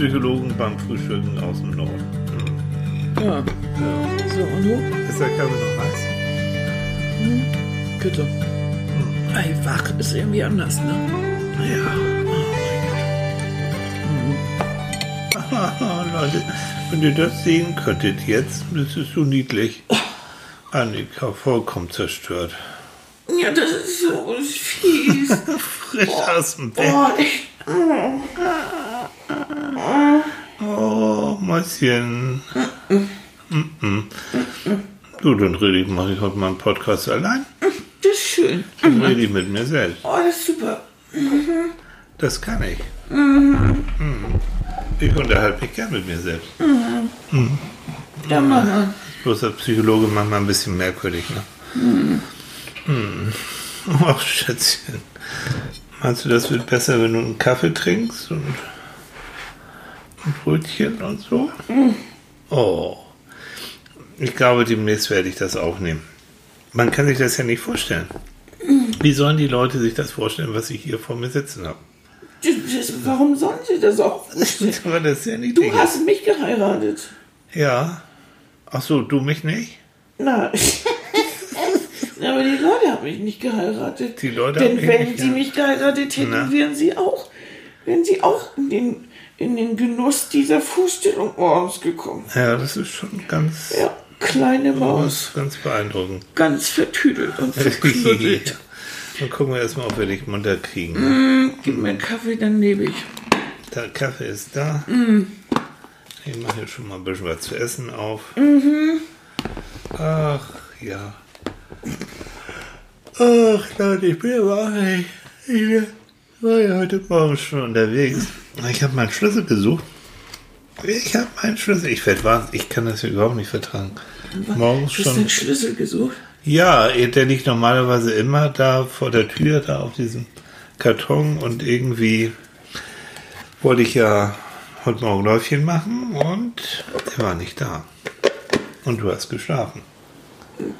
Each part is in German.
Psychologen beim Frühstücken aus dem Norden. Ja. Ja. So, und du? Ist der Kaffee noch heiß? Bitte. Ey, wach ist irgendwie anders, ne? Ja. Oh Leute, wenn ihr das sehen könntet jetzt, das ist so niedlich. Annika vollkommen zerstört. Ja, das ist so fies. Frisch aus dem Bett. Oh, ich, Oh, Mäuschen. Mhm. Du, dann rede ich, mache ich heute mal einen Podcast allein. das ist schön. Dann rede ich mit mir selbst. Oh, das ist super. Das kann ich. Mhm. Ich unterhalte mich gern mit mir selbst. Ja, Mama. Bloß als Psychologe manchmal ein bisschen merkwürdig, ne? Mhm. Ach, Schätzchen. Meinst du, das wird besser, wenn du einen Kaffee trinkst und ein Brötchen und so? Oh. Ich glaube, demnächst werde ich das aufnehmen. Man kann sich das ja nicht vorstellen. Wie sollen die Leute sich das vorstellen, was ich hier vor mir sitzen habe? Das, warum sollen sie das auch? Aber das ist ja nicht Du hast mich geheiratet. Ja. Ach so, du mich nicht? Na. Aber die Leute haben mich nicht geheiratet. Die Leute Denn haben mich wenn nicht sie mich geheiratet hätten, Na? wären sie auch, wären sie auch in den, in den Genuss dieser Vorstellung morgens gekommen. Ja, das ist schon ganz, Ja, kleine Maus, ganz beeindruckend. ganz vertüdelt und verknuddelt. Dann gucken wir erstmal, ob wir dich munter kriegen. Mm, Gib mir einen Kaffee, dann lebe ich. Der Kaffee ist da. Ich mache hier schon mal ein bisschen was zu essen auf. Ach, ja. Ach, Leute, ich bin aber auch nicht. Ich war ja heute Morgen schon unterwegs. Ich habe meinen Schlüssel gesucht. Ich habe meinen Schlüssel. Ich werde wahnsinnig. Ich kann das hier überhaupt nicht vertragen. Morgens Hast du schon. den Schlüssel gesucht? Ja, der liegt normalerweise immer da vor der Tür, da auf diesem Karton und irgendwie wollte ich ja heute Morgen Läufchen machen und der war nicht da. Und du hast geschlafen.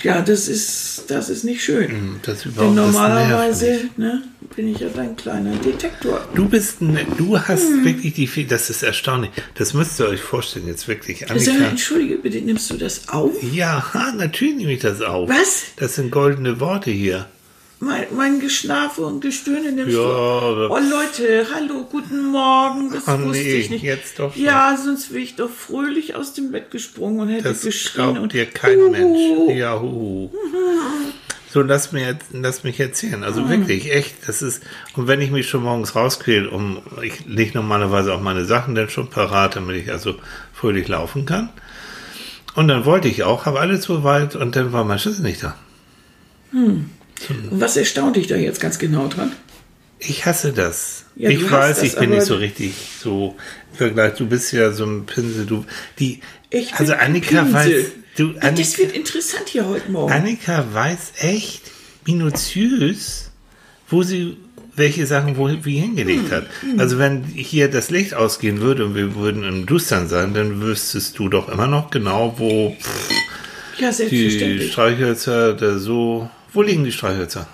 Ja, das ist, das ist nicht schön. Das ist Denn überhaupt das nervt normalerweise ne, bin ich ja dein kleiner Detektor. Du bist, ein, du hast wirklich die, Fäh- das ist erstaunlich. Das müsst ihr euch vorstellen jetzt wirklich. Annika, entschuldige bitte, nimmst du das auf? ja, natürlich nehme ich das auf. Was? Das sind goldene Worte hier. Mein, mein Geschlafe und Gestöhne nimmst Ja, du Oh Leute, hallo, guten Morgen. Das Oh, wusste nee, ich nicht. jetzt doch schon. Ja, sonst wäre ich doch fröhlich aus dem Bett gesprungen und hätte Das geschrien. und dir kein Huhu. Mensch. Ja, hu. So, lass, mir, lass mich erzählen. Also Mhm. wirklich, echt, das ist, und wenn ich mich schon morgens rausquäle, um, ich lege normalerweise auch meine Sachen dann schon parat, damit ich also fröhlich laufen kann. Und dann wollte ich auch, habe alles soweit und dann war mein Schlüssel nicht da. Und was erstaunt dich da jetzt ganz genau dran? Ich hasse das. Ja, ich weiß, das, ich bin nicht so richtig so im Vergleich. Du bist ja so ein Pinsel. Du, die, Ich also Annika Pinsel. weiß, du, Ja, Annika, das wird interessant hier heute Morgen. Annika weiß echt minutiös, wo sie welche Sachen wo, wie hingelegt hat. Also wenn hier das Licht ausgehen würde und wir würden im Dustern sein, dann wüsstest du doch immer noch genau, wo pff, ja, die. Streichhölzer da so. Wo liegen die Streichhölzer?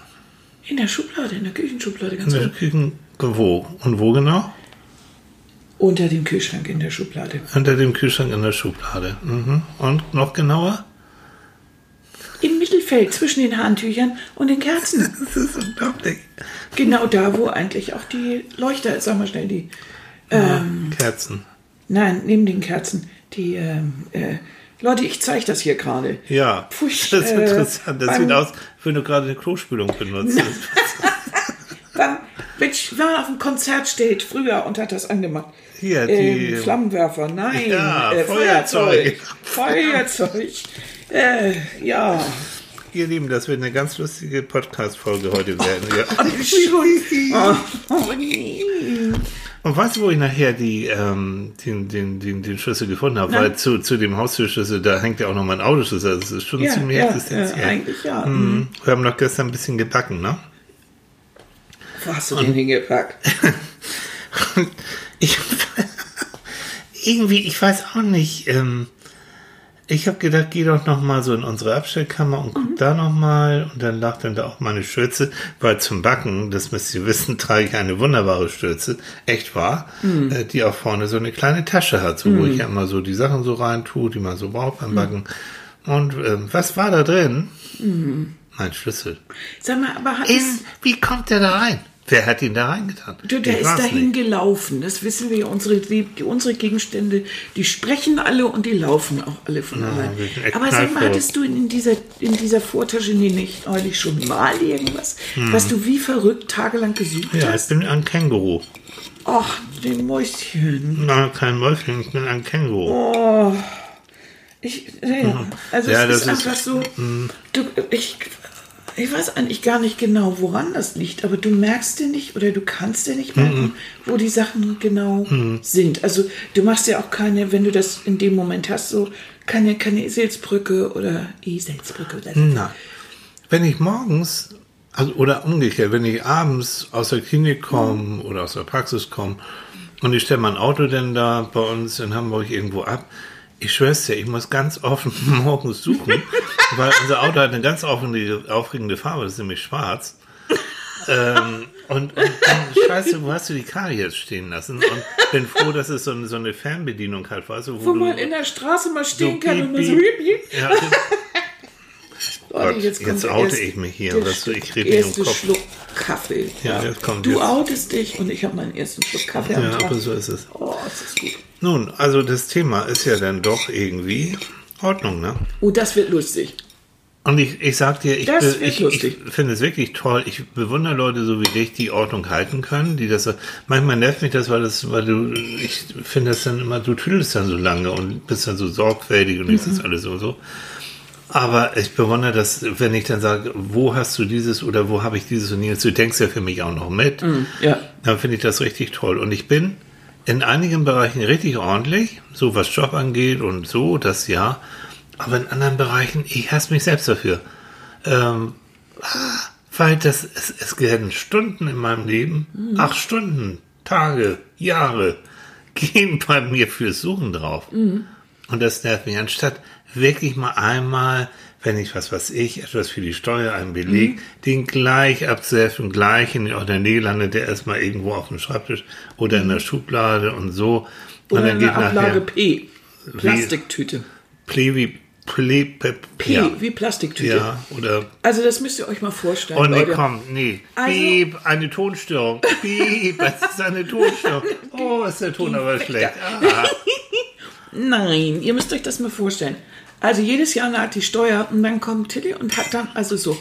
In der Schublade, in der Küchenschublade ganz In der oben. Küchen. Wo? Und wo genau? Unter dem Kühlschrank in der Schublade. Unter dem Kühlschrank in der Schublade. Mhm. Und noch genauer? Im Mittelfeld zwischen den Handtüchern und den Kerzen. Das ist unglaublich. Genau da, wo eigentlich auch die Leuchter, sag mal schnell, die. Ähm, Kerzen. nein, neben den Kerzen. Die, ähm, äh, Leute, ich zeige das hier gerade. Ja, Pfui, das ist äh, interessant. Das sieht aus, wenn du gerade eine Klospülung benutzt. Beim, Mensch, war auf dem Konzert steht früher und hat das angemacht. Hier, die- ähm, Flammenwerfer, nein. Ja, äh, Feuerzeug. Feuerzeug. Feuerzeug. Äh, ja. Ihr Lieben, das wird eine ganz lustige Podcast-Folge heute werden. Ja. Entschuldigung. Oh. Und weißt du, wo ich nachher die, ähm, den, den, den, den Schlüssel gefunden habe? Weil zu, zu dem Haustürschlüssel, da hängt ja auch noch mein Autoschlüssel. Das ist schon Ja, ziemlich ja, existenziell. äh, eigentlich ja. Mhm. Wir haben doch gestern ein bisschen gebacken, ne? Wo hast du den hingepackt? ich, irgendwie, ich weiß auch nicht, ähm, Ich habe gedacht, geh doch noch mal so in unsere Abstellkammer und guck da noch mal. Und dann lag dann da auch meine Stürze, weil zum Backen, das müsst ihr wissen, trage ich eine wunderbare Stürze, echt wahr, äh, die auch vorne so eine kleine Tasche hat, so, wo ich ja immer so die Sachen so rein tue, die man so braucht beim Backen. Und ähm, was war da drin? Mein Schlüssel. Sag mal, aber hat In, wie kommt der da rein? Wer hat ihn da reingetan? du, der Ich ist dahin nicht. gelaufen. Das wissen wir. Unsere, die, unsere Gegenstände, die sprechen alle und die laufen auch alle von allein. echt Aber sag mal, hattest du in dieser, in dieser Vortasche nicht neulich schon mal irgendwas, was du wie verrückt tagelang gesucht Hm. Ja, ich hast? bin ein Känguru. Ach, den Mäuschen. Na, kein Mäuschen, ich bin ein Känguru. Ich, ja, also Ja, es ist das ist- einfach so, du, ich, ich weiß eigentlich gar nicht genau, woran das liegt, aber du merkst dir nicht oder du kannst dir nicht merken, wo die Sachen genau sind. Also du machst ja auch keine, wenn du das in dem Moment hast, so keine, keine Eselsbrücke oder Eselsbrücke. Oder Na, wenn ich morgens, also, oder umgekehrt, wenn ich abends aus der Klinik komme oder aus der Praxis komme und ich stelle mein Auto denn da bei uns in Hamburg irgendwo ab, ich schwör's dir, ich muss ganz offen morgens suchen, weil unser Auto hat eine ganz aufregende, aufregende Farbe, das ist nämlich schwarz. ähm, und, und dann, scheiße, wo hast du die Karre jetzt stehen lassen? Und bin froh, dass es so, eine- so eine Fernbedienung hat, weißt du, wo, Wo du, man in der Straße mal stehen so kann und nur so piep, hüp. ja, Gott, jetzt jetzt oute ich mich hier, weißt du, ich rede mir erste den Kopf. Schluck Kaffee. Ja, jetzt kommt du jetzt. outest dich und ich habe meinen ersten Schluck Kaffee am Ja, aber so ist es. Oh, das ist gut. Nun, also das Thema ist ja dann doch irgendwie Ordnung, ne? Oh, das wird lustig. Und ich, ich sag dir, ich, be- ich, ich finde es wirklich toll. Ich bewundere Leute so wie dich, die Ordnung halten können, die das manchmal nervt mich das, weil das, weil du, ich finde das dann immer, du tüdelst dann so lange und bist dann so sorgfältig und ist das alles so so. Aber ich bewundere das, wenn ich dann sage, wo hast du dieses oder wo habe ich dieses und jenes, du denkst ja für mich auch noch mit. Ja. dann finde ich das richtig toll. Und ich bin in einigen Bereichen richtig ordentlich, so was Job angeht und so, das ja. Aber in anderen Bereichen, ich hasse mich selbst dafür. Ähm, ah, weil das, es, es werden Stunden in meinem Leben, acht Stunden, Tage, Jahre, gehen bei mir fürs Suchen drauf. Und das nervt mich. Anstatt wirklich mal einmal, wenn ich was weiß ich, etwas für die Steuer, einen Beleg, den gleich abzuhelfen, gleich in der Nähe landet, der erstmal irgendwo auf dem Schreibtisch oder in der Schublade und so. Und Oder dann eine geht Ablage nachher P. Plastiktüte. Ple wie Ple, Pe, P ja. wie Plastiktüte. ja, oder Also das müsst ihr euch mal vorstellen, Oh nee, Leute. komm, nee. Also- Piep, eine Tonstörung. Piep, das ist eine Tonstörung. Oh, ist der Ton aber schlecht. Ah. Nein, ihr müsst euch das mal vorstellen. Also jedes Jahr naht die Steuer und dann kommt Tilly und hat dann also so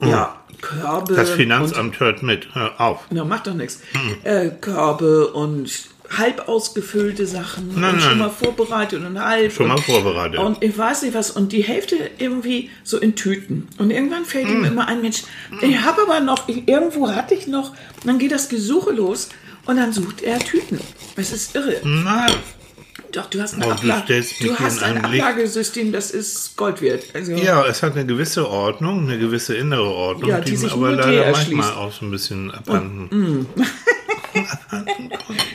ja, Körbe. Hm. Das und, Finanzamt hört mit. Hör auf. na, macht doch nichts. Hm. Äh, Körbe und halb ausgefüllte Sachen Nein, und schon nein. mal vorbereitet und halb. Schon mal und, vorbereitet. Und ich weiß nicht was. Und die Hälfte irgendwie so in Tüten. Und irgendwann fällt Hm. ihm immer ein Mensch, ich habe aber noch, ich, irgendwo hatte ich noch. Und dann geht das Gesuche los und dann sucht er Tüten. Das ist irre. Nein. Doch, du hast, eine Oh, du mich du hier hast in ein. Ablagesystem, das ist Gold wert. Also, Ja, es hat eine gewisse Ordnung, eine gewisse innere Ordnung, Ja, die die, sich aber leider erschließt. manchmal auch so ein bisschen abhanden.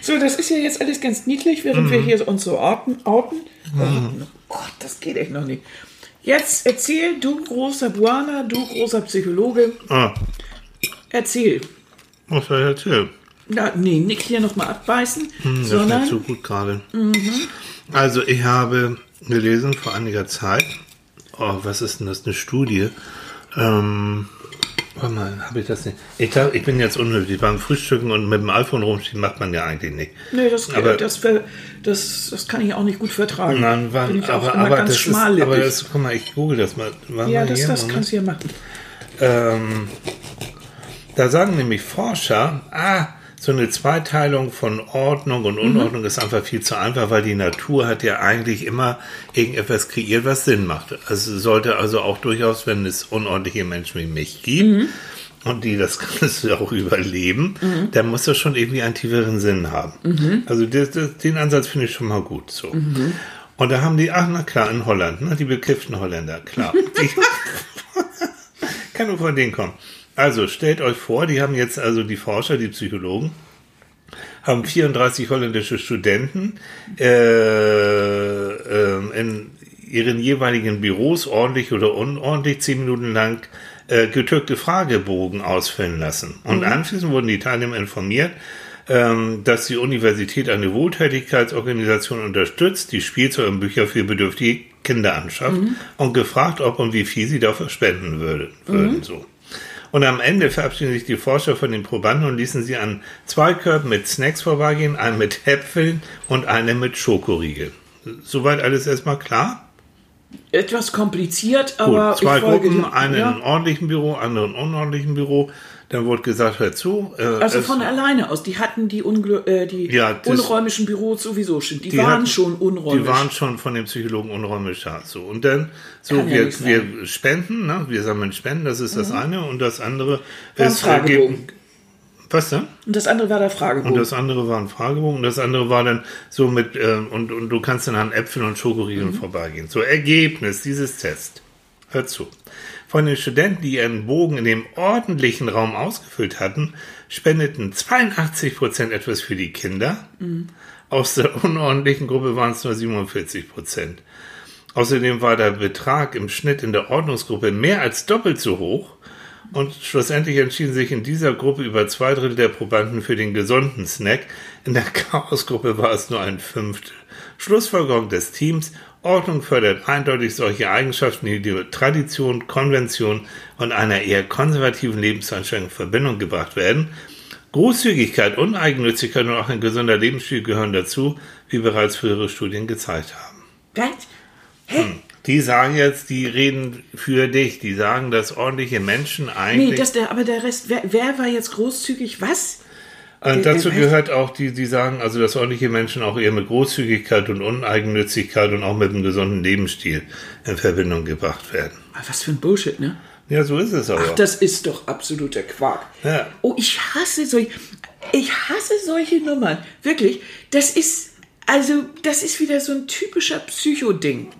So, das ist ja jetzt alles ganz niedlich, während Mhm. wir hier uns so orten. orten. Oh Gott, das geht echt noch nicht. Jetzt erzähl, du großer Buana, du großer Psychologe, Ah, erzähl. was soll ich erzählen? Na, nee, nicht hier nochmal abbeißen, Hm, Das sondern ist nicht so gut gerade. Also ich habe gelesen vor einiger Zeit, oh, was ist denn das, eine Studie, ähm, warte mal, habe ich das nicht? Ich glaube, ich bin jetzt unnötig. Beim Frühstücken und mit dem iPhone rumstehen macht man ja eigentlich nicht. Nee, das, Aber- das, das, das kann ich auch nicht gut vertragen. Nein, war, auch aber, aber, ganz das ist, aber das, guck mal, ich google das mal. Warte ja, mal das, das kannst du ja machen. Ähm, da sagen nämlich Forscher, ah, so eine Zweiteilung von Ordnung und Unordnung ist einfach viel zu einfach, weil die Natur hat ja eigentlich immer irgendetwas kreiert, was Sinn macht. Also sollte also auch durchaus, wenn es unordentliche Menschen wie mich gibt und die das Ganze auch überleben, dann muss das schon irgendwie einen tieferen Sinn haben. Also das, das, den Ansatz finde ich schon mal gut so. Und da haben die, ach na klar, in Holland, ne, die bekifften Holländer, klar. Die, kann nur von denen kommen. Also stellt euch vor, die haben jetzt also die Forscher, die Psychologen, haben 34 holländische Studenten äh, ähm, in ihren jeweiligen Büros ordentlich oder unordentlich zehn Minuten lang äh, getückte Fragebogen ausfüllen lassen. Und mhm. anschließend wurden die Teilnehmer informiert, ähm, dass die Universität eine Wohltätigkeitsorganisation unterstützt, die Spielzeug und Bücher für bedürftige Kinder anschafft mhm. und gefragt, ob und wie viel sie dafür spenden würde, würden. Mhm. So. Und am Ende verabschieden sich die Forscher von den Probanden und ließen sie an zwei Körben mit Snacks vorbeigehen, einen mit Äpfeln und einen mit Schokoriegel. Soweit alles erstmal klar? Etwas kompliziert, aber. Gut, zwei Gruppen, einen ja. in ordentlichen Büro, anderen in unordentlichen Büro. Dann wurde gesagt, hör zu. Äh, also von alleine aus. Die hatten die, Ungl äh, die ja, das, unräumischen Büros sowieso schon. Die, die waren hatten, schon unräumlich. Die waren schon von dem Psychologen unräumlich da. So. Und dann, so, Kann wir, ja wir spenden, ne? wir sammeln Spenden, das ist mhm. das eine. Und das andere war ist. Äh, was denn? Und das andere war der Fragebogen. Und das andere war ein Fragebogen. Und das andere war dann so mit, äh, und, und du kannst dann an Äpfeln und Schokoriegeln mhm. vorbeigehen. So, Ergebnis dieses Tests. Hör zu. Von den Studenten, die ihren Bogen in dem ordentlichen Raum ausgefüllt hatten, spendeten 82 Prozent etwas für die Kinder. Mhm. Aus der unordentlichen Gruppe waren es nur 47 Prozent. Außerdem war der Betrag im Schnitt in der Ordnungsgruppe mehr als doppelt so hoch und schlussendlich entschieden sich in dieser Gruppe über zwei Drittel der Probanden für den gesunden Snack. In der Chaosgruppe war es nur ein Fünftel. Schlussfolgerung des Teams, Ordnung fördert eindeutig solche Eigenschaften, die die Tradition, Konvention und einer eher konservativen Lebenseinstellung in Verbindung gebracht werden. Großzügigkeit, Uneigennützigkeit und auch ein gesunder Lebensstil gehören dazu, wie bereits frühere Studien gezeigt haben. Was? Hä? Hm. Die sagen jetzt, die reden für dich. Die sagen, dass ordentliche Menschen eigentlich. Nee, das der, aber der Rest, wer, wer war jetzt großzügig? Was? Und äh, dazu gehört auch, die, die sagen, also dass ordentliche Menschen auch eher mit Großzügigkeit und Uneigennützigkeit und auch mit einem gesunden Lebensstil in Verbindung gebracht werden. Was für ein Bullshit, ne? Ja, so ist es aber. Ach, das ist doch absoluter Quark. Ja. Oh, ich hasse solche, ich hasse solche Nummern. Wirklich. Das ist, also, das ist wieder so ein typischer Psycho-Ding.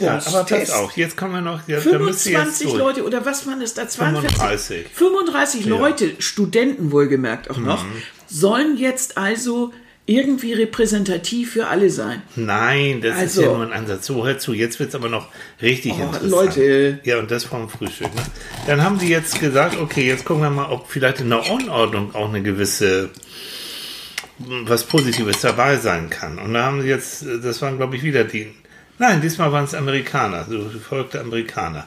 Ja, aber das auch. Jetzt kommen wir noch. Ja, 25 Leute oder was waren das da? 42, 35. 35 Leute, Studenten wohlgemerkt auch noch, mhm sollen jetzt also irgendwie repräsentativ für alle sein. Nein, das also, ist ja nur ein Ansatz. So, hör zu, jetzt wird es aber noch richtig oh, interessant. Leute. Ja, und das vom Frühstück. Ne? Dann haben die jetzt gesagt, okay, jetzt gucken wir mal, ob vielleicht in der Unordnung auch eine gewisse was Positives dabei sein kann. Und da haben sie jetzt, das waren glaube ich wieder die, nein, diesmal waren es Amerikaner, so verfolgte Amerikaner.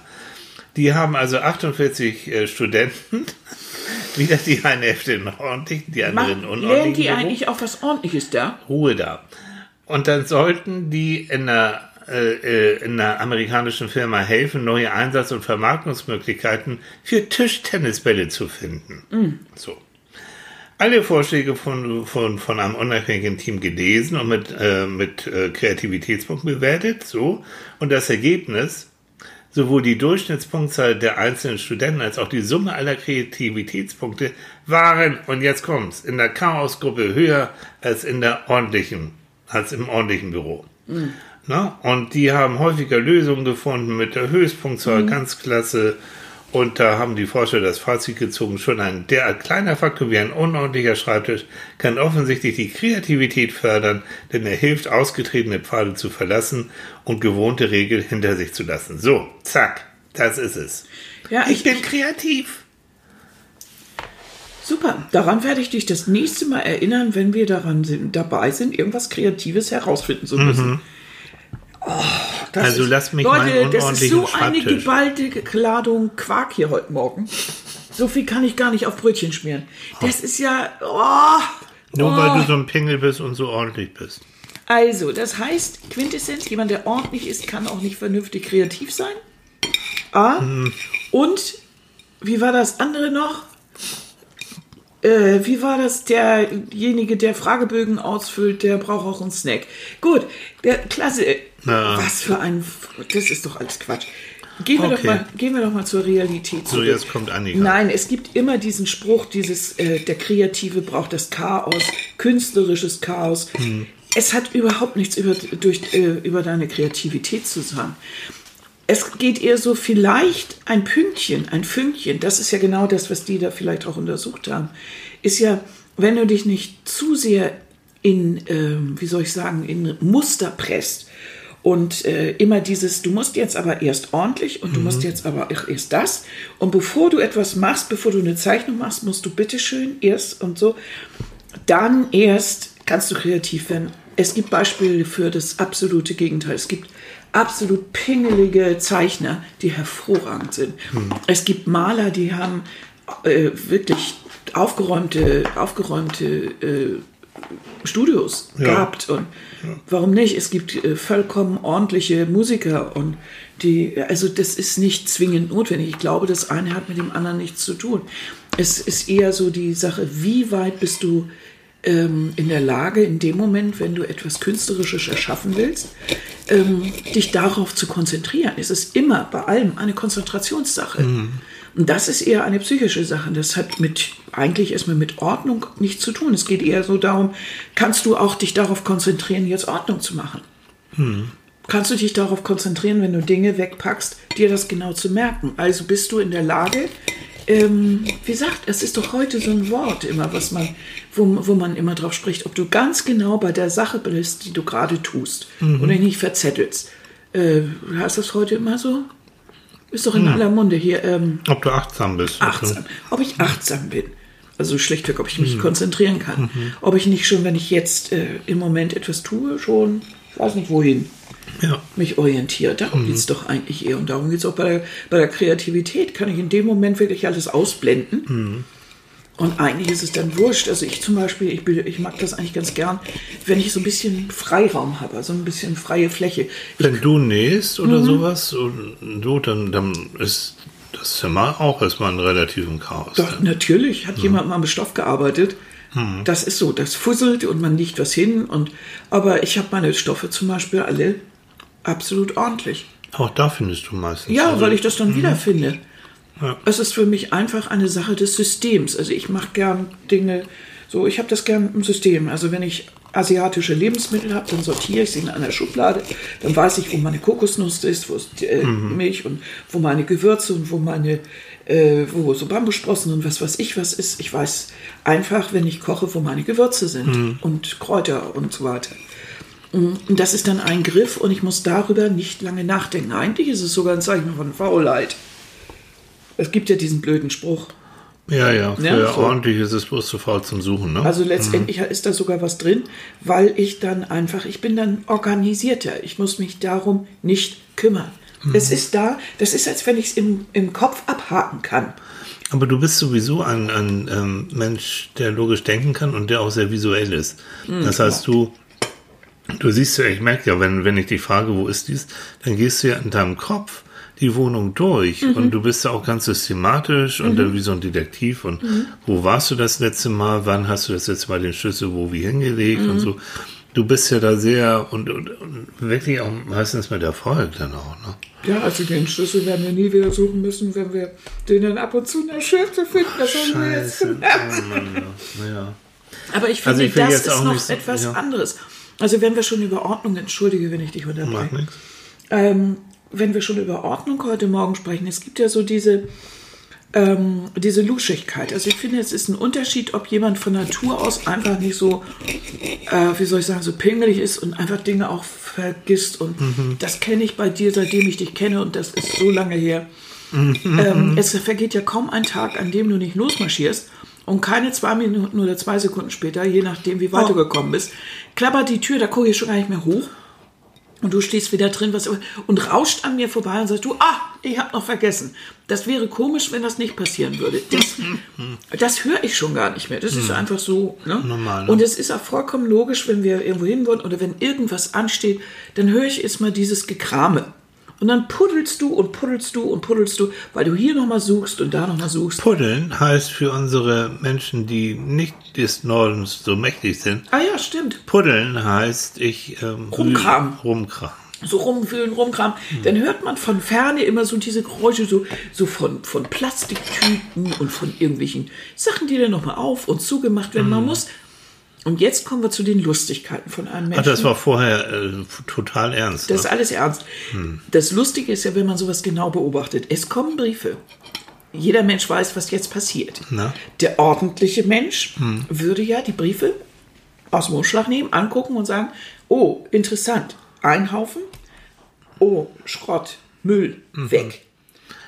Die haben also 48 äh, Studenten wieder die eine Hälfte in ordentlich, die anderen Mach, unordentlich. Lernen die eigentlich auch was Ordentliches da? Ruhe da. Und dann sollten die in der, äh, äh, in der amerikanischen Firma helfen, neue Einsatz- und Vermarktungsmöglichkeiten für Tischtennisbälle zu finden. Mm. So. Alle Vorschläge von, von, von einem unabhängigen Team gelesen und mit, äh, mit äh, Kreativitätspunkten bewertet. So. Und das Ergebnis Sowohl die Durchschnittspunktzahl der einzelnen Studenten als auch die Summe aller Kreativitätspunkte waren, und jetzt kommt's, in der Chaosgruppe höher als in der ordentlichen, als im ordentlichen Büro. Mhm. Na? Und die haben häufiger Lösungen gefunden mit der Höchstpunktzahl, mhm. ganz klasse. Und da haben die Forscher das Fazit gezogen, schon ein derart kleiner Faktor wie ein unordentlicher Schreibtisch kann offensichtlich die Kreativität fördern, denn er hilft, ausgetretene Pfade zu verlassen und gewohnte Regeln hinter sich zu lassen. So, zack, das ist es. Ja, ich, ich bin kreativ. Super, daran werde ich dich das nächste Mal erinnern, wenn wir daran sind, dabei sind, irgendwas Kreatives herausfinden zu müssen. Mhm. Oh, also ist, lass mich Leute, mal das ist so eine geballte Ladung Quark hier heute Morgen. So viel kann ich gar nicht auf Brötchen schmieren. Das ist ja. Oh, Nur oh. weil du so ein Pingel bist und so ordentlich bist. Also, das heißt, Quintessenz, jemand, der ordentlich ist, kann auch nicht vernünftig kreativ sein. A. Hm. Und, wie war das andere noch? Äh, wie war das? Derjenige, der Fragebögen ausfüllt, der braucht auch einen Snack. Gut, der, klasse. Na. Was für ein. Das ist doch alles Quatsch. Gehen wir, okay. doch mal, gehen wir doch mal zur Realität zurück. So, jetzt kommt Annika. Nein, es gibt immer diesen Spruch, dieses, äh, der Kreative braucht das Chaos, künstlerisches Chaos. Hm. Es hat überhaupt nichts über, durch, äh, über deine Kreativität zu sagen. Es geht eher so vielleicht ein Pünktchen, ein Fünkchen, das ist ja genau das, was die da vielleicht auch untersucht haben, ist ja, wenn du dich nicht zu sehr in, äh, wie soll ich sagen, in Muster presst Und äh, immer dieses, du musst jetzt aber erst ordentlich und du musst jetzt aber erst das. Und bevor du etwas machst, bevor du eine Zeichnung machst, musst du bitteschön erst und so. Dann erst kannst du kreativ werden. Es gibt Beispiele für das absolute Gegenteil. Es gibt absolut pingelige Zeichner, die hervorragend sind. Es gibt Maler, die haben äh, wirklich aufgeräumte, aufgeräumte äh, Studios Ja. gehabt und warum nicht? Es gibt äh, vollkommen ordentliche Musiker und die, also das ist nicht zwingend notwendig. Ich glaube, das eine hat mit dem anderen nichts zu tun. Es ist eher so die Sache, wie weit bist du ähm, in der Lage, in dem Moment, wenn du etwas Künstlerisches erschaffen willst, ähm, dich darauf zu konzentrieren. Es ist immer bei allem eine Konzentrationssache. Und das ist eher eine psychische Sache. Das hat mit eigentlich erstmal mit Ordnung nichts zu tun. Es geht eher so darum, kannst du auch dich darauf konzentrieren, jetzt Ordnung zu machen? Kannst du dich darauf konzentrieren, wenn du Dinge wegpackst, dir das genau zu merken? Also bist du in der Lage, ähm, wie gesagt, es ist doch heute so ein Wort immer, was man, wo, wo man immer drauf spricht, ob du ganz genau bei der Sache bist, die du gerade tust und dich nicht verzettelst. Äh, heißt das heute immer so? Ist doch in aller Munde hier. Ähm, Ob du achtsam bist. achtsam. Ob ich achtsam bin. Also schlichtweg, ob ich mich konzentrieren kann. Ob ich nicht schon, wenn ich jetzt äh, im Moment etwas tue, schon, ich weiß nicht wohin, Ja. mich orientiere. Darum geht's doch eigentlich eher. Und darum geht's auch bei der, bei der Kreativität. Kann ich in dem Moment wirklich alles ausblenden. Und eigentlich ist es dann wurscht. Also ich zum Beispiel, ich, ich mag das eigentlich ganz gern, wenn ich so ein bisschen Freiraum habe, also ein bisschen freie Fläche. Ich Wenn du nähst oder Mhm. sowas, und du, dann, dann ist das Zimmer auch erstmal ein relativen Chaos. Doch, natürlich hat jemand mal mit Stoff gearbeitet. Das ist so, das fusselt und man legt was hin. Und, aber ich habe meine Stoffe zum Beispiel alle absolut ordentlich. Auch da findest du meistens. Ja, also, weil ich das dann wiederfinde. Ja. Es ist für mich einfach eine Sache des Systems. Also ich mache gern Dinge, so ich habe das gern im System. Also wenn ich asiatische Lebensmittel habe, dann sortiere ich sie in einer Schublade. Dann weiß ich, wo meine Kokosnuss ist, wo ist die, äh, Milch und wo meine Gewürze und wo meine äh, wo so Bambussprossen und was weiß ich was ist. Ich weiß einfach, wenn ich koche, wo meine Gewürze sind und Kräuter und so weiter. Und das ist dann ein Griff und ich muss darüber nicht lange nachdenken. Eigentlich ist es sogar ein Zeichen von Faulheit. Es gibt ja diesen blöden Spruch. Ja, ja. Für Ja, so. ordentlich ist es bloß zu faul zum Suchen, ne? Also letztendlich ist da sogar was drin, weil ich dann einfach, ich bin dann organisierter. Ich muss mich darum nicht kümmern. Es ist da, das ist, als wenn ich es im, im Kopf abhaken kann. Aber du bist sowieso ein, ein ähm, Mensch, der logisch denken kann und der auch sehr visuell ist. Hm, das heißt, du, du siehst ja, ich merke ja, wenn, wenn ich dich frage, wo ist dies, dann gehst du ja in deinem Kopf die Wohnung durch Mhm. und du bist ja auch ganz systematisch und dann wie so ein Detektiv und Mhm. wo warst du das letzte Mal, wann hast du das letzte Mal den Schlüssel wo wie hingelegt Mhm. und so. Du bist ja da sehr und, und, und wirklich auch meistens mit Erfolg dann auch, ne? Ja, also den Schlüssel werden wir nie wieder suchen müssen, wenn wir den dann ab und zu in der Schürze finden. Das haben wir jetzt Scheiße. Oh Mann, ja. ja. Aber ich Also finde, ich will das ist noch so- etwas ja. anderes. Also wenn wir schon über Ordnung, entschuldige, wenn ich dich unterbreche. Ähm, wenn wir schon über Ordnung heute Morgen sprechen, es gibt ja so diese, ähm, diese Luschigkeit. Also ich finde, es ist ein Unterschied, ob jemand von Natur aus einfach nicht so, äh, wie soll ich sagen, so pingelig ist und einfach Dinge auch vergisst. Und das kenne ich bei dir, seitdem ich dich kenne und das ist so lange her. ähm, es vergeht ja kaum ein Tag, an dem du nicht losmarschierst und keine zwei Minuten oder zwei Sekunden später, je nachdem, wie weit du gekommen bist, klappert die Tür, da gucke ich schon gar nicht mehr hoch. Und du stehst wieder drin was, und rauscht an mir vorbei und sagst, du, ah, ich habe noch vergessen. Das wäre komisch, wenn das nicht passieren würde. Das, das höre ich schon gar nicht mehr. Das ist einfach so. Ne? Normal, ne? Und es ist auch vollkommen logisch, wenn wir irgendwo hin wollen oder wenn irgendwas ansteht, dann höre ich erstmal dieses Gekrame. Und dann puddelst du und puddelst du und puddelst du, weil du hier nochmal suchst und da nochmal suchst. Puddeln heißt für unsere Menschen, die nicht des Nordens so mächtig sind, Ah ja, stimmt. Puddeln heißt, ich ähm, Rumkramen. Rumkram. so rumfühlen, rumkramen, dann hört man von ferne immer so diese Geräusche, so, so von, von Plastiktüten und von irgendwelchen Sachen, die dann nochmal auf und zugemacht werden. Man muss. Und jetzt kommen wir zu den Lustigkeiten von einem Ach, Menschen. das war vorher äh, total ernst. Das ist Ne? alles ernst. Das Lustige ist ja, wenn man sowas genau beobachtet. Es kommen Briefe. Jeder Mensch weiß, was jetzt passiert. Na? Der ordentliche Mensch würde ja die Briefe aus dem Umschlag nehmen, angucken und sagen, oh, interessant, ein Haufen, oh, Schrott, Müll, weg.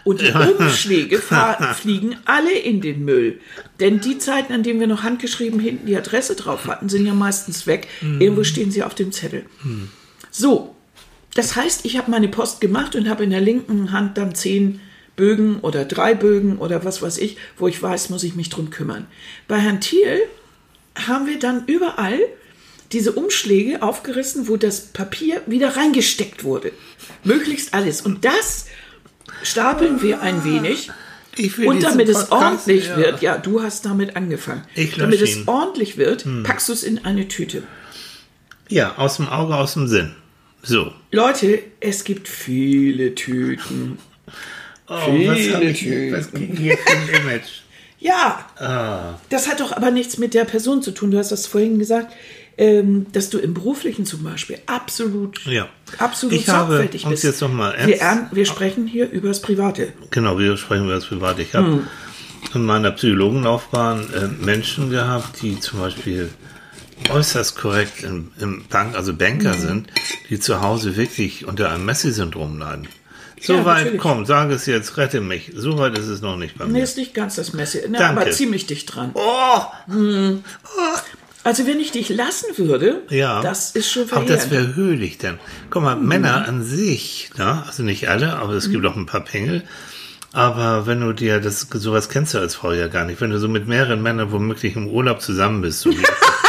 Und die Umschläge fliegen alle in den Müll. Denn die Zeiten, an denen wir noch handgeschrieben hinten die Adresse drauf hatten, sind ja meistens weg. Irgendwo stehen sie auf dem Zettel. So, das heißt, ich habe meine Post gemacht und habe in der linken Hand dann zehn Bögen oder drei Bögen oder was weiß ich, wo ich weiß, muss ich mich drum kümmern. Bei Herrn Thiel haben wir dann überall diese Umschläge aufgerissen, wo das Papier wieder reingesteckt wurde. Möglichst alles. Und das stapeln wir ein wenig. Ich will Und damit es ordentlich ja. wird, ja, du hast damit angefangen. Ich damit es ihn. Hm. ordentlich wird, packst du es in eine Tüte. Ja, aus dem Auge, aus dem Sinn. So. Leute, es gibt viele Tüten. Oh, Viele ich Tüten. was krieg ich hier für ein Image? Ja, Ah, das hat doch aber nichts mit der Person zu tun. Du hast das vorhin gesagt, ähm, dass du im Beruflichen zum Beispiel absolut, Ja. absolut Ich habe sorgfältig uns bist. jetzt noch mal wir, wir sprechen hier über das Private. genau, wir sprechen über das Private. Ich habe in meiner Psychologenlaufbahn äh, Menschen gehabt, die zum Beispiel äußerst korrekt im, im Bank, also Banker sind, die zu Hause wirklich unter einem Messi-Syndrom leiden. So Ja, weit, natürlich. komm, sag es jetzt, rette mich. So weit ist es noch nicht bei Nee, mir. ist nicht ganz das Messi, ne, aber ziemlich dicht dran. Oh, Also wenn ich dich lassen würde, ja. das ist schon Aber das verheerend. wäre höhlich denn. Guck mal, Männer an sich, ne? also nicht alle, aber es gibt auch ein paar Pengel. Aber wenn du dir das, sowas kennst du als Frau ja gar nicht. Wenn du so mit mehreren Männern womöglich im Urlaub zusammen bist, so wie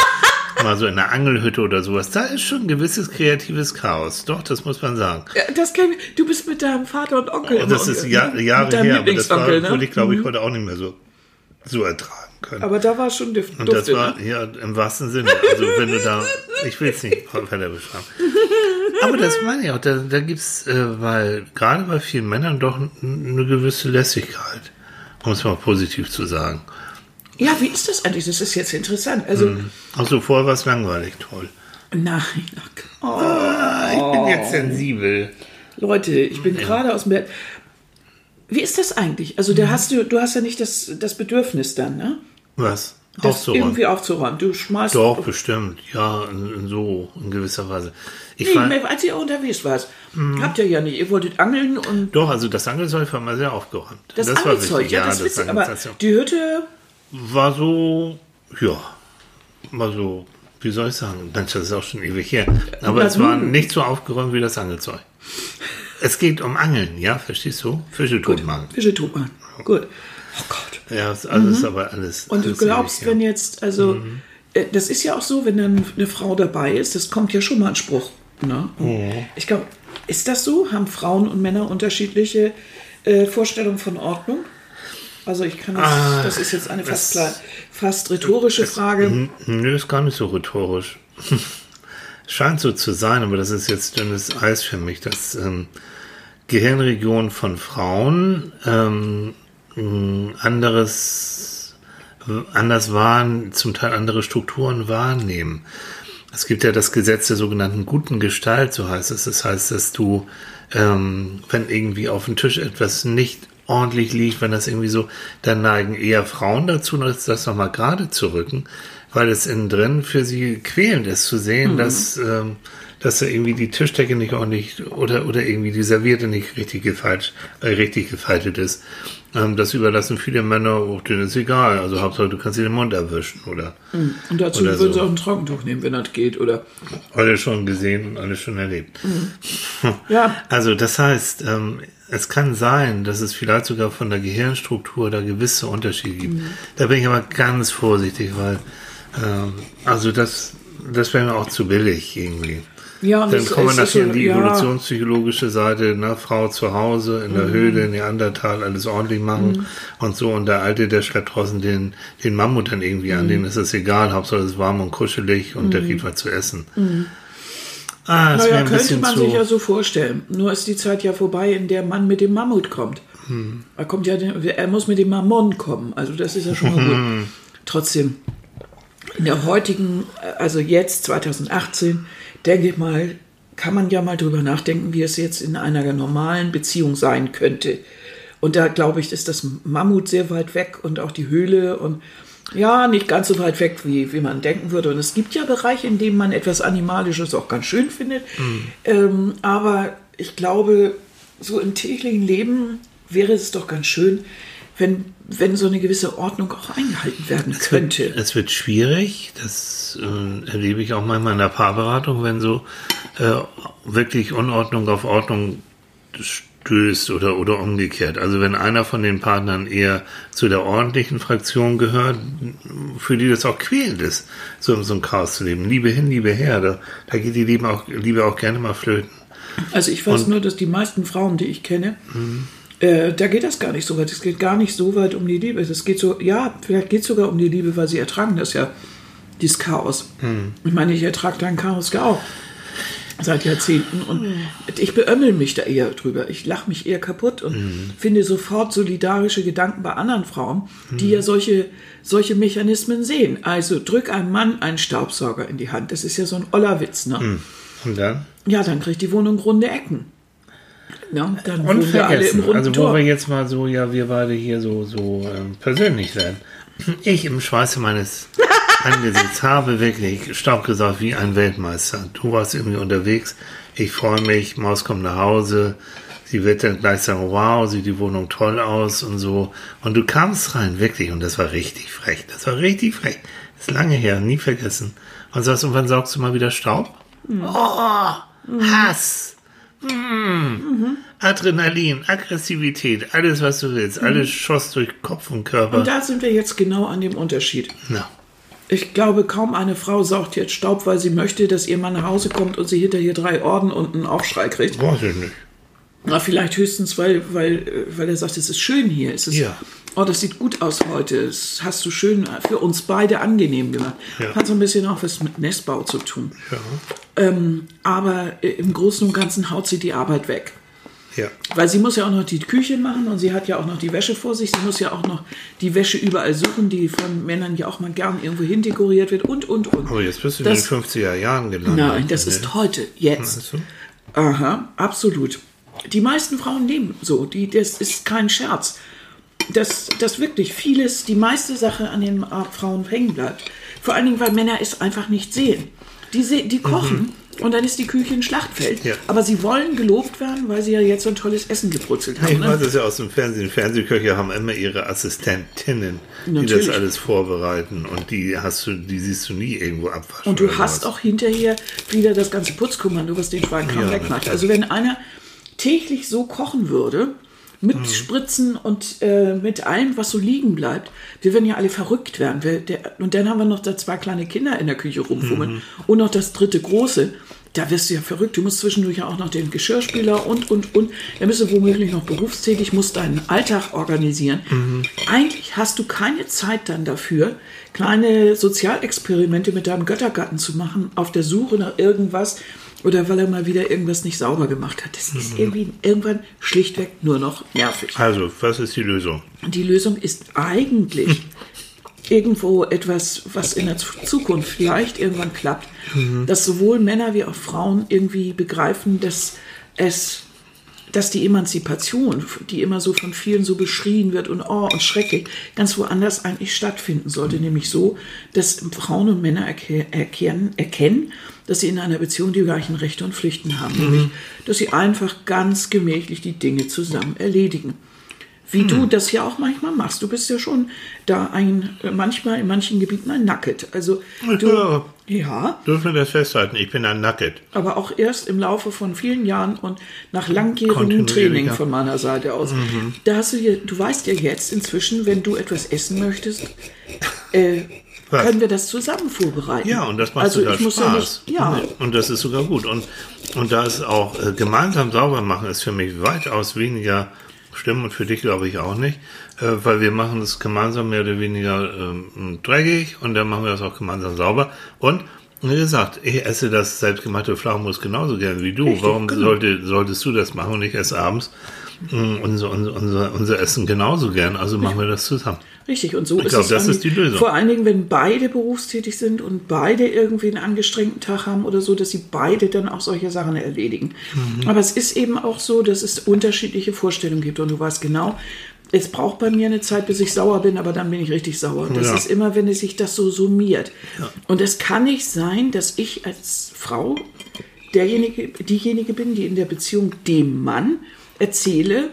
mal so in einer Angelhütte oder sowas, da ist schon ein gewisses kreatives Chaos. Doch, das muss man sagen. Ja, das ich. Du bist mit deinem Vater und Onkel. Und das ist mit Jahre her, aber das war, ne? würde ich glaube ich heute auch nicht mehr so, so ertragen können. Aber da war schon Duft, Und das war, ne? ja, im wahrsten Sinne. Also, wenn du da, ich will es nicht weiter beschreiben. Aber das meine ich auch, da, da gibt es, äh, weil gerade bei vielen Männern doch eine gewisse Lässigkeit, um es mal positiv zu sagen. Ja, wie ist das eigentlich? Das ist jetzt interessant. Also, Also, vorher war es langweilig, toll. nein. Oh, Ah, ich bin jetzt sensibel. Leute, ich bin gerade aus dem Bett. Wie ist das eigentlich? Also, Mhm. da hast du, du hast ja nicht das, das Bedürfnis dann, ne? Was? Das Aufzuräumen. irgendwie aufzuräumen. Du schmeißt. Doch, bestimmt. Ja, so, in gewisser Weise. Ich Nee, war, als ihr unterwegs wart. Mhm. Habt ihr ja nicht. Ihr wolltet angeln und doch, also das Angelzeug war mal sehr aufgeräumt. das, war Angelzeug. wichtig. Ja, das ist witzig. Aber die Hütte, war so, ja, war so, wie soll ich sagen, Mensch, das ist auch schon ewig her. Aber es war nicht so aufgeräumt wie das Angelzeug. Es geht um Angeln, ja, verstehst du? Fische tut man. Fische tut man. Gut. Oh Gott. Ja, das alles aber alles. Und du glaubst, ewig, wenn jetzt, also, äh, das ist ja auch so, wenn dann eine Frau dabei ist, das kommt ja schon mal ein Spruch. Ne? Und Ich glaube, ist das so? Haben Frauen und Männer unterschiedliche äh, Vorstellungen von Ordnung? Also ich kann das, Ah, das ist jetzt eine fast, das- klar, fast rhetorische Frage. Hm, Nö, ist gar nicht so rhetorisch. Scheint so zu sein, aber das ist jetzt dünnes Eis für mich, dass ähm, Gehirnregionen von Frauen ähm, anderes, anders wahren, zum Teil andere Strukturen wahrnehmen. Es gibt ja das Gesetz der sogenannten guten Gestalt, so heißt es. Das heißt, dass du, ähm, wenn irgendwie auf dem Tisch etwas nicht ordentlich liegt, wenn das irgendwie so, dann neigen eher Frauen dazu, das nochmal gerade zu rücken, weil es innen drin für sie quälend ist zu sehen, dass, ähm, dass da irgendwie die Tischdecke nicht ordentlich oder, oder irgendwie die Serviette nicht richtig, gefalsch, äh, richtig gefaltet ist. Ähm, das überlassen viele Männer, oh, denen ist egal. Also Hauptsache, du kannst dir den Mund erwischen oder Und dazu Oder würden so. sie auch ein Trockentuch nehmen, wenn das geht. Oder alles schon gesehen und alles schon erlebt. ja, Also das heißt, ähm, es kann sein, dass es vielleicht sogar von der Gehirnstruktur da gewisse Unterschiede gibt. Da bin ich aber ganz vorsichtig, weil also das, das wäre mir auch zu billig irgendwie. ja, Dann das- kommen wir so- in die ja, evolutionspsychologische Seite, ne, Frau zu Hause, in der Mhm. Höhle, Neandertal, alles ordentlich machen und so. Und der Alte, der schleppt draußen den, den Mammut dann irgendwie Mhm. an, dem ist es egal, Hauptsache es ist warm und kuschelig und der kriegt was zu essen. Ah, ist mir Naja, könnte man zu... sich ja so vorstellen. Nur ist die Zeit ja vorbei, in der Mann mit dem Mammut kommt. Hm. Er kommt ja, er muss mit dem Mammon kommen. Also das ist ja schon mal gut. Trotzdem, in der heutigen, also jetzt 2018, denke ich mal, kann man ja mal drüber nachdenken, wie es jetzt in einer normalen Beziehung sein könnte. Und da glaube ich, ist das Mammut sehr weit weg und auch die Höhle und ja, nicht ganz so weit weg, wie, wie man denken würde. Und es gibt ja Bereiche, in denen man etwas Animalisches auch ganz schön findet. Ähm, aber ich glaube, so im täglichen Leben wäre es doch ganz schön, wenn, wenn so eine gewisse Ordnung auch eingehalten werden Es könnte. wird, es wird schwierig, das äh, erlebe ich auch manchmal in der Paarberatung, wenn so äh, wirklich Unordnung auf Ordnung stößt oder, oder umgekehrt. Also wenn einer von den Partnern eher zu der ordentlichen Fraktion gehört, für die das auch quälend ist, so in so einem Chaos zu leben. Liebe hin, Liebe her, da, da geht die Liebe auch, Liebe auch gerne mal flöten. Also ich weiß Und- Mhm. nur, dass die meisten Frauen, die ich kenne, äh, da geht das gar nicht so weit. Es geht gar nicht so weit um die Liebe. Es geht so, ja, vielleicht geht es sogar um die Liebe, weil sie ertragen das ja, dieses Chaos. Mhm. Ich meine, ich ertrage dein Chaos ja auch seit Jahrzehnten und ich beömmel mich da eher drüber. Ich lache mich eher kaputt und Mhm. finde sofort solidarische Gedanken bei anderen Frauen, die ja solche, solche Mechanismen sehen. Also drück einem Mann einen Staubsauger in die Hand. Das ist ja so ein Ollerwitz, ne? Und dann? Ja, dann kriegt die Wohnung runde Ecken. Ja, dann Unvergessen. runden Also wo Tor. wir jetzt mal so, ja, wir beide hier so, so ähm, persönlich werden. Ich im Schweiße meines Angesichts habe wirklich Staub gesaugt wie ein Weltmeister. Du warst irgendwie unterwegs. Ich freue mich, Maus kommt nach Hause. Sie wird dann gleich sagen, wow, sieht die Wohnung toll aus und so. Und du kamst rein, wirklich, und das war richtig frech. Das war richtig frech. Das ist lange her, nie vergessen. Und sagst, und wann saugst du mal wieder Staub? Oh, Hass. Mm. Adrenalin, Aggressivität, alles, was du willst. Alles schoss durch Kopf und Körper. Und da sind wir jetzt genau an dem Unterschied. Na, Ich glaube, kaum eine Frau saugt jetzt Staub, weil sie möchte, dass ihr Mann nach Hause kommt und sie hinterher drei Orden und einen Aufschrei kriegt. weiß ich nicht. Na, vielleicht höchstens, weil, weil, weil er sagt, es ist schön hier. Es ist, Ja. Oh, das sieht gut aus heute. Das hast du schön für uns beide angenehm gemacht. Ja. Hat so ein bisschen auch was mit Nestbau zu tun. Ja. Ähm, aber äh, im Großen und Ganzen haut sie die Arbeit weg. Ja. Weil sie muss ja auch noch die Küche machen und sie hat ja auch noch die Wäsche vor sich. Sie muss ja auch noch die Wäsche überall suchen, die von Männern ja auch mal gern irgendwo hin dekoriert wird und, und, und. Aber jetzt bist du Das- in den 50er Jahren gelandet. Nein, das Ne? ist heute, jetzt. Du? Aha, absolut. Die meisten Frauen leben so. Die, das ist kein Scherz. Dass, dass wirklich vieles, die meiste Sache an den Frauen hängen bleibt. Vor allen Dingen, weil Männer es einfach nicht sehen. Die, die kochen und dann ist die Küche ein Schlachtfeld. Ja. Aber sie wollen gelobt werden, weil sie ja jetzt so ein tolles Essen gebrutzelt haben. Ich ne? weiß es ja aus dem Fernsehen. Fernsehköche haben immer ihre Assistentinnen, die Natürlich. das alles vorbereiten. Und die hast du, die siehst du nie irgendwo abwaschen. Und du hast sowas. auch hinterher wieder das ganze Putzkommando, was den Schweinkram Ja, wegmacht. Also wenn einer täglich so kochen würde, mit Mhm. Spritzen und äh, mit allem, was so liegen bleibt, wir würden ja alle verrückt werden. Wir, der, und dann haben wir noch da zwei kleine Kinder in der Küche rumfummeln Mhm. und noch das dritte große. Da wirst du ja verrückt. Du musst zwischendurch ja auch noch den Geschirrspüler und, und, und. Bist du womöglich noch berufstätig, musst deinen Alltag organisieren. Mhm. Eigentlich hast du keine Zeit dann dafür, kleine Sozialexperimente mit deinem Göttergatten zu machen, auf der Suche nach irgendwas oder weil er mal wieder irgendwas nicht sauber gemacht hat. Das Mhm. ist irgendwie irgendwann schlichtweg nur noch nervig. Also, was ist die Lösung? Die Lösung ist eigentlich irgendwo etwas, was in der Zu- Zukunft vielleicht irgendwann klappt, dass sowohl Männer wie auch Frauen irgendwie begreifen, dass es dass die Emanzipation, die immer so von vielen so beschrien wird und oh und schrecklich, ganz woanders eigentlich stattfinden sollte, nämlich so, dass Frauen und Männer erke- erkennen, erkennen, dass sie in einer Beziehung die gleichen Rechte und Pflichten haben, nämlich, dass sie einfach ganz gemächlich die Dinge zusammen erledigen. Wie du das ja auch manchmal machst. Du bist ja schon da ein, äh, manchmal in manchen Gebieten ein Nacket. Also du, Ja. ja, Dürfen wir das festhalten? Ich bin ein Nugget. aber auch erst im Laufe von vielen Jahren und nach langjährigem. Training von meiner Seite aus. Da hast du ja, du weißt ja jetzt inzwischen, wenn du etwas essen möchtest, äh, Was? können wir das zusammen vorbereiten. Ja, und das macht also ich muss Spaß. Ja, nicht, ja. Und das ist sogar gut. Und, und da ist auch äh, gemeinsam sauber machen ist für mich weitaus weniger schlimm und für dich glaube ich auch nicht, äh, weil wir machen das gemeinsam mehr oder weniger ähm, dreckig und dann machen wir das auch gemeinsam sauber. Und wie gesagt, ich esse das selbstgemachte Pflaumenmus genauso gern wie du. Richtig, Warum genau. sollte, solltest du das machen und ich esse abends mh, unser, unser, unser, unser Essen genauso gern? Also machen wir das zusammen. Richtig, und so Ich ist glaub, es. das ist die Lösung. Vor allen Dingen, wenn beide berufstätig sind und beide irgendwie einen angestrengten Tag haben oder so, dass sie beide dann auch solche Sachen erledigen. Mhm. Aber es ist eben auch so, dass es unterschiedliche Vorstellungen gibt. Und du weißt genau, es braucht bei mir eine Zeit, bis ich sauer bin, aber dann bin ich richtig sauer. Das Ja. ist immer, wenn es sich das so summiert. Und es kann nicht sein, dass ich als Frau derjenige, diejenige bin, die in der Beziehung dem Mann erzähle,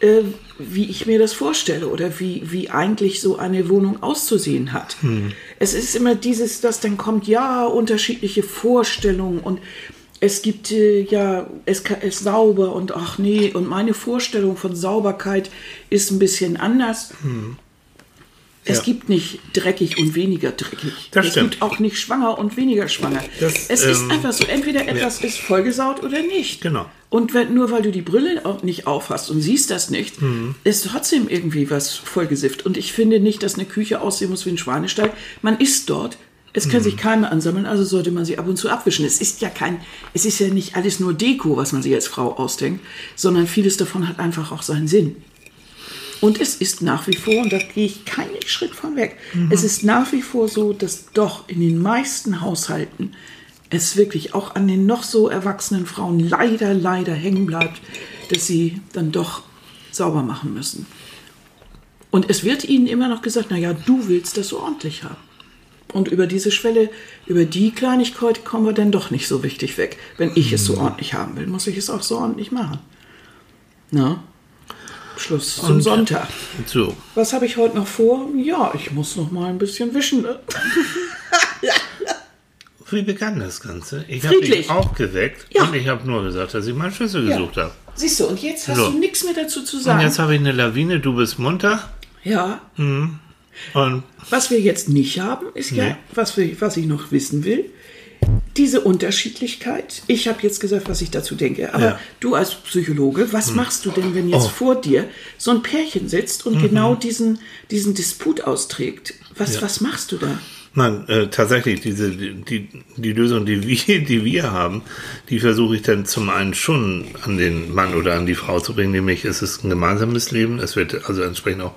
äh, wie ich mir das vorstelle oder wie, wie eigentlich so eine Wohnung auszusehen hat. Es ist immer dieses, das dann kommt, ja, unterschiedliche Vorstellungen und es gibt äh, ja, es ist sauber und ach nee, und meine Vorstellung von Sauberkeit ist ein bisschen anders. Es Ja. gibt nicht dreckig und weniger dreckig. Das es stimmt. gibt auch nicht schwanger und weniger schwanger. Das, es ist ähm, einfach so, entweder etwas ist vollgesaut oder nicht. Genau. Und wenn, nur weil du die Brille auch nicht aufhast und siehst das nicht, Mhm. ist trotzdem irgendwie was vollgesifft. Und ich finde nicht, dass eine Küche aussehen muss wie ein Schweinestall. Man isst dort. Es Mhm. können sich Keime ansammeln, also sollte man sie ab und zu abwischen. Es ist ja kein, es ist ja nicht alles nur Deko, was man sich als Frau ausdenkt, sondern vieles davon hat einfach auch seinen Sinn. Und es ist nach wie vor, und da gehe ich keinen Schritt von weg, es ist nach wie vor so, dass doch in den meisten Haushalten es wirklich auch an den noch so erwachsenen Frauen leider, leider hängen bleibt, dass sie dann doch sauber machen müssen. Und es wird ihnen immer noch gesagt, naja, du willst das so ordentlich haben. Und über diese Schwelle, über die Kleinigkeit kommen wir dann doch nicht so richtig weg. Wenn ich es so ordentlich haben will, muss ich es auch so ordentlich machen. Na? Schluss zum Und- Sonntag. So, Was habe ich heute noch vor? Ja, ich muss noch mal ein bisschen wischen. Ne? wie begann das Ganze? Ich habe dich aufgeweckt Ja. und ich habe nur gesagt, dass ich meinen Schlüssel gesucht habe. Siehst du, und jetzt hast So. du nichts mehr dazu zu Und sagen. jetzt habe ich eine Lawine, du bist munter ja, und was wir jetzt nicht haben, ist ja, Nee. was, wir, was ich noch wissen will, diese Unterschiedlichkeit. Ich habe jetzt gesagt, was ich dazu denke. Aber Ja. Hm. du als Psychologe, was machst du denn, wenn jetzt Oh. vor dir so ein Pärchen sitzt und genau diesen, diesen Disput austrägt? Was, Mhm. Ja. was machst du da? Nein, äh, tatsächlich, diese, die, die Lösung, die wir, die wir haben, die versuche ich dann zum einen schon an den Mann oder an die Frau zu bringen, nämlich es ist ein gemeinsames Leben, es wird also entsprechend auch,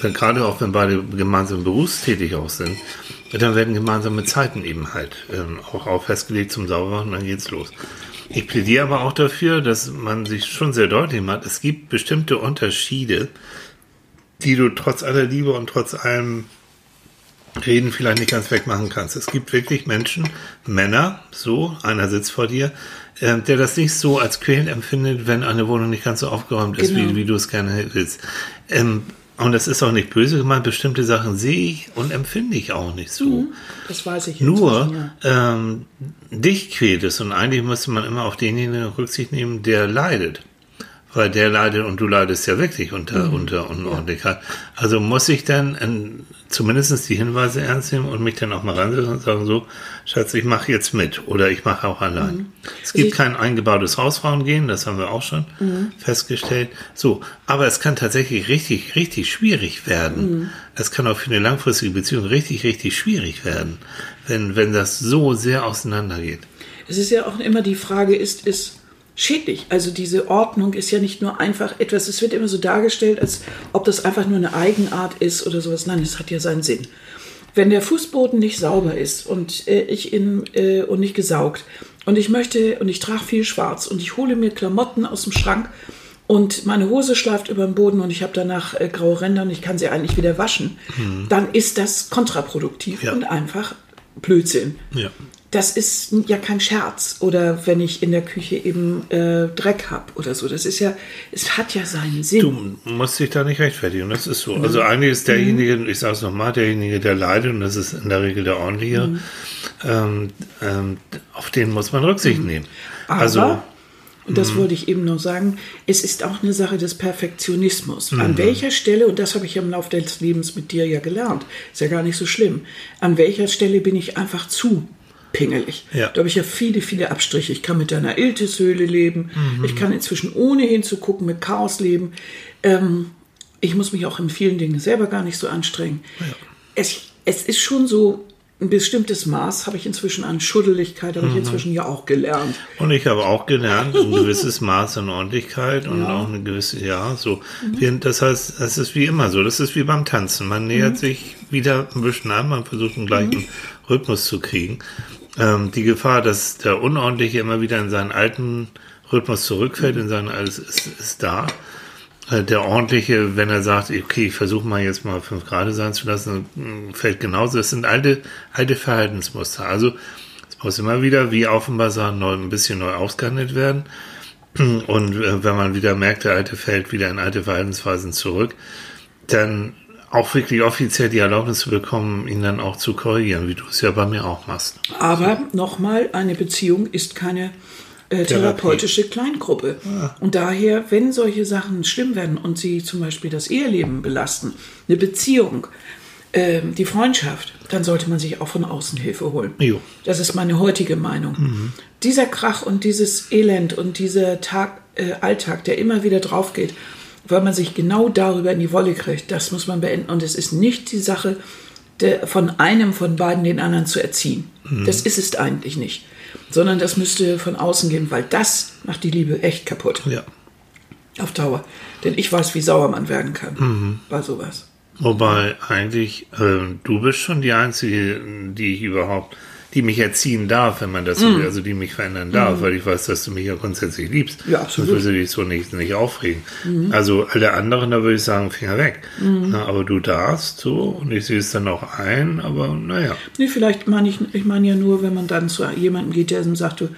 wenn, gerade auch wenn beide gemeinsam berufstätig auch sind, dann werden gemeinsame Zeiten eben halt ähm, auch, auch festgelegt zum Saubermachen, dann geht's los. Ich plädiere aber auch dafür, dass man sich schon sehr deutlich macht, es gibt bestimmte Unterschiede, die du trotz aller Liebe und trotz allem Reden vielleicht nicht ganz wegmachen kannst. Es gibt wirklich Menschen, Männer, so, einer sitzt vor dir, äh, der das nicht so als quälend empfindet, wenn eine Wohnung nicht ganz so aufgeräumt ist, Genau. wie, wie du es gerne willst. Ähm, und das ist auch nicht böse gemeint, bestimmte Sachen sehe ich und empfinde ich auch nicht so. Das weiß ich Nur ja. ähm, dich quält es und eigentlich müsste man immer auf denjenigen Rücksicht nehmen, der leidet. Weil der leidet und du leidest ja wirklich unter, Mhm. unter Unordentlichkeit. Also muss ich dann ähm, zumindest die Hinweise ernst nehmen und mich dann auch mal ransetzen und sagen, so, Schatz, ich mache jetzt mit oder ich mache auch allein. Es gibt Also Mhm. kein eingebautes Hausfrauengehen, das haben wir auch schon festgestellt. So, aber es kann tatsächlich richtig, richtig schwierig werden. Mhm. Es kann auch für eine langfristige Beziehung richtig, richtig schwierig werden, wenn, wenn das so sehr auseinandergeht. Es ist ja auch immer die Frage, ist es schädlich? Also diese Ordnung ist ja nicht nur einfach etwas, es wird immer so dargestellt, als ob das einfach nur eine Eigenart ist oder sowas. Nein, es hat ja seinen Sinn. Wenn der Fußboden nicht sauber ist und äh, ich in äh, und nicht gesaugt und ich möchte und ich trage viel Schwarz und ich hole mir Klamotten aus dem Schrank und meine Hose schleift über den Boden und ich habe danach äh, graue Ränder und ich kann sie eigentlich wieder waschen, dann ist das kontraproduktiv Ja. und einfach Blödsinn. Ja. Das ist ja kein Scherz. Oder wenn ich in der Küche eben äh, Dreck habe oder so. Das ist ja, es hat ja seinen Sinn. Du musst dich da nicht rechtfertigen, das ist so. Also eigentlich ist derjenige, ich sage es nochmal, derjenige, der leidet, und das ist in der Regel der ordentliche, ähm, ähm, auf den muss man Rücksicht nehmen. Aber, also, und das wollte ich eben noch sagen, es ist auch eine Sache des Perfektionismus. An welcher Stelle, und das habe ich im Laufe des Lebens mit dir ja gelernt, ist ja gar nicht so schlimm, an welcher Stelle bin ich einfach zu pingelig. Ja. Da habe ich ja viele, viele Abstriche. Ich kann mit deiner Iltishöhle leben. Ich kann inzwischen ohne hinzugucken mit Chaos leben. Ähm, ich muss mich auch in vielen Dingen selber gar nicht so anstrengen. Es, es ist schon so, ein bestimmtes Maß habe ich inzwischen an Schuddeligkeit, habe ich inzwischen ja auch gelernt. und ich habe auch gelernt, ein gewisses Maß an Ordentlichkeit und auch eine gewisse, ja, so. Wir, das heißt, es ist wie immer so, das ist wie beim Tanzen. Man nähert sich wieder ein bisschen an, man versucht einen gleichen Rhythmus zu kriegen. Ähm, die Gefahr, dass der Unordentliche immer wieder in seinen alten Rhythmus zurückfällt, in seinen alles ist, ist da. Äh, Der ordentliche, wenn er sagt, okay, ich versuche mal jetzt mal fünf Grad sein zu lassen, mh, fällt genauso. Das sind alte, alte Verhaltensmuster. Also Es muss immer wieder, wie dem Bazar, neu, ein bisschen neu ausgehandelt werden. Und äh, wenn man wieder merkt, der Alte fällt wieder in alte Verhaltensweisen zurück, dann auch wirklich offiziell die Erlaubnis zu bekommen, ihn dann auch zu korrigieren, wie du es ja bei mir auch machst. Aber nochmal, eine Beziehung ist keine äh, therapeutische Kleingruppe. Und daher, wenn solche Sachen schlimm werden und sie zum Beispiel das Eheleben belasten, eine Beziehung, ähm, die Freundschaft, dann sollte man sich auch von außen Hilfe holen. Jo. Das ist meine heutige Meinung. Dieser Krach und dieses Elend und dieser Tag, äh, Alltag, der immer wieder drauf geht, weil man sich genau darüber in die Wolle kriegt, das muss man beenden. Und es ist nicht die Sache, der, von einem von beiden den anderen zu erziehen. Das ist es eigentlich nicht. Sondern das müsste von außen gehen, weil das macht die Liebe echt kaputt. Ja. Auf Dauer. Denn ich weiß, wie sauer man werden kann bei sowas. Wobei eigentlich, ähm, du bist schon die Einzige, die ich überhaupt, die mich erziehen darf, wenn man das so will, also die mich verändern darf, weil ich weiß, dass du mich ja grundsätzlich liebst. Mhm. Ja, absolut. Mhm. Sonst würde dich so nicht, nicht aufregen. Also alle anderen, da würde ich sagen, Finger weg. Na, aber du darfst so und ich sehe es dann auch ein, aber naja. Nee, vielleicht meine ich, ich meine ja nur, wenn man dann zu jemandem geht, der sagt, du,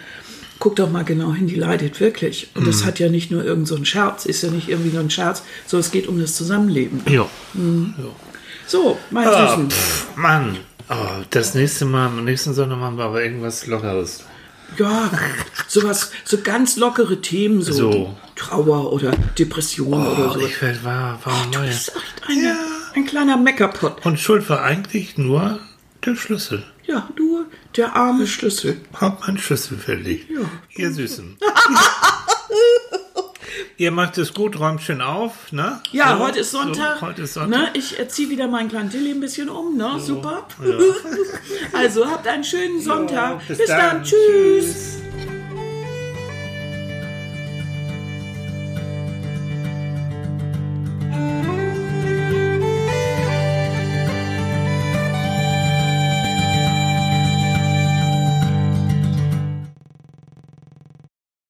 guck doch mal genau hin, die leidet wirklich. Und das hat ja nicht nur irgend so ein Scherz, ist ja nicht irgendwie nur ein Scherz, sondern es geht um das Zusammenleben. Ja. So, mein Ah, Süßen. pff, Mann, oh, das nächste Mal, am nächsten Sonntag machen wir aber irgendwas Lockeres. Ja, sowas, so ganz lockere Themen, so, So. Trauer oder Depression oder Oh, so. ich werde war, war Du neu. bist echt eine, ein kleiner Meckerpott. Und Schuld war eigentlich nur der Schlüssel. Ja, nur der arme Schlüssel. Hab mein Schlüssel fertig. Ja. Ihr Süßen. Ihr macht es gut, räumt schön auf, ne? Ja, So, heute ist Sonntag. So, heute ist Sonntag. Ne, ich äh, ziehe wieder meinen kleinen Tilly ein bisschen um, ne? Super. Ja. Also habt einen schönen Sonntag. bis Bis, dann. dann. Tschüss. Tschüss.